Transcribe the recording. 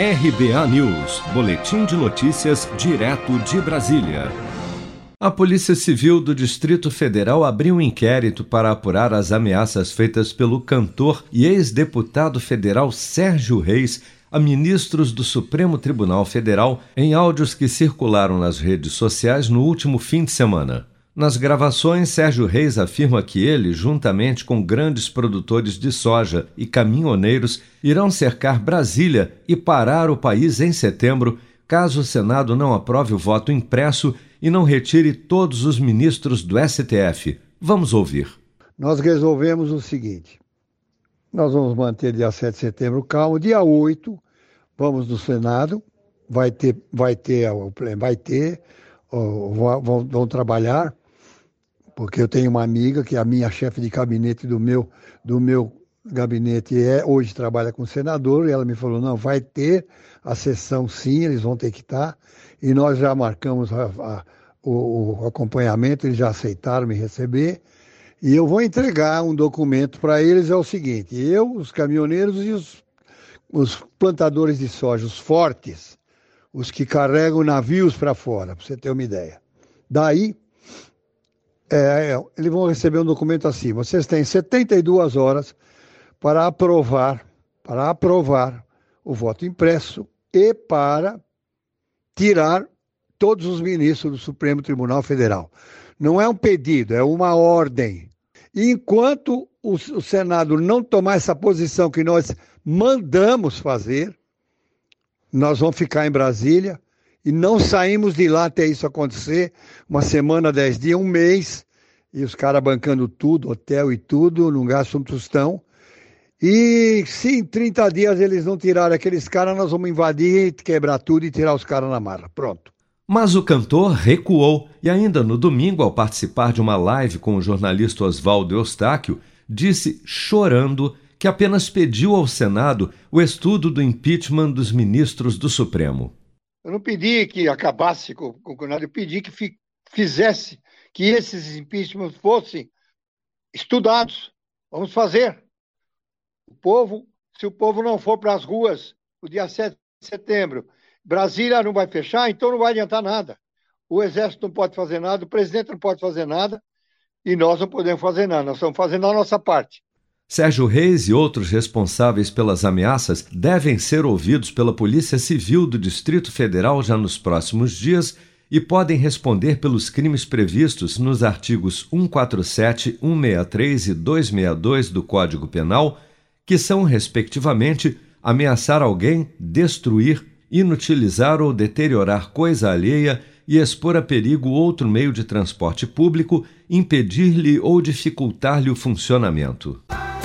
RBA News, Boletim de Notícias, direto de Brasília. A Polícia Civil do Distrito Federal abriu um inquérito para apurar as ameaças feitas pelo cantor e ex-deputado federal Sérgio Reis a ministros do Supremo Tribunal Federal em áudios que circularam nas redes sociais no último fim de semana. Nas gravações, Sérgio Reis afirma que ele, juntamente com grandes produtores de soja e caminhoneiros, irão cercar Brasília e parar o país em setembro, caso o Senado não aprove o voto impresso e não retire todos os ministros do STF. Vamos ouvir. Nós resolvemos o seguinte: nós vamos manter dia 7 de setembro calmo, dia 8, vamos no Senado, vai ter, vai ter, vai ter, vão, vão trabalhar porque eu tenho uma amiga que é a minha chefe de gabinete do meu, do meu gabinete é hoje trabalha com o senador e ela me falou não vai ter a sessão sim eles vão ter que estar e nós já marcamos a, a, o, o, acompanhamento eles já aceitaram me receber. E eu vou entregar um documento para eles é o seguinte eu os caminhoneiros e os, os plantadores de soja os fortes os que carregam navios para fora para você ter uma ideia. Daí é, é, eles vão receber um documento assim. Vocês têm 72 horas para aprovar, para aprovar o voto impresso e para tirar todos os ministros do Supremo Tribunal Federal. Não é um pedido, é uma ordem. E enquanto o, o Senado não tomar essa posição que nós mandamos fazer, nós vamos ficar em Brasília e não saímos de lá até isso acontecer, uma semana, dez dias, um mês, e os caras bancando tudo, hotel e tudo, não gastam um tostão. E se em 30 dias eles não tirarem aqueles caras, nós vamos invadir, quebrar tudo e tirar os caras na marra. Pronto. Mas o cantor recuou e, ainda no domingo, ao participar de uma live com o jornalista Oswaldo Eustáquio, disse, chorando, que apenas pediu ao Senado o estudo do impeachment dos ministros do Supremo. Eu não pedi que acabasse com, o nada, eu pedi que fi, fizesse, que esses impeachments fossem estudados. Vamos fazer. O povo, se o povo não for para as ruas no dia 7 de setembro, Brasília não vai fechar, então não vai adiantar nada. O exército não pode fazer nada, o presidente não pode fazer nada e nós não podemos fazer nada. Nós estamos fazendo a nossa parte. Sérgio Reis e outros responsáveis pelas ameaças devem ser ouvidos pela Polícia Civil do Distrito Federal já nos próximos dias e podem responder pelos crimes previstos nos artigos 147, 163 e 262 do Código Penal, que são, respectivamente, ameaçar alguém, destruir, inutilizar ou deteriorar coisa alheia e expor a perigo outro meio de transporte público, impedir-lhe ou dificultar-lhe o funcionamento.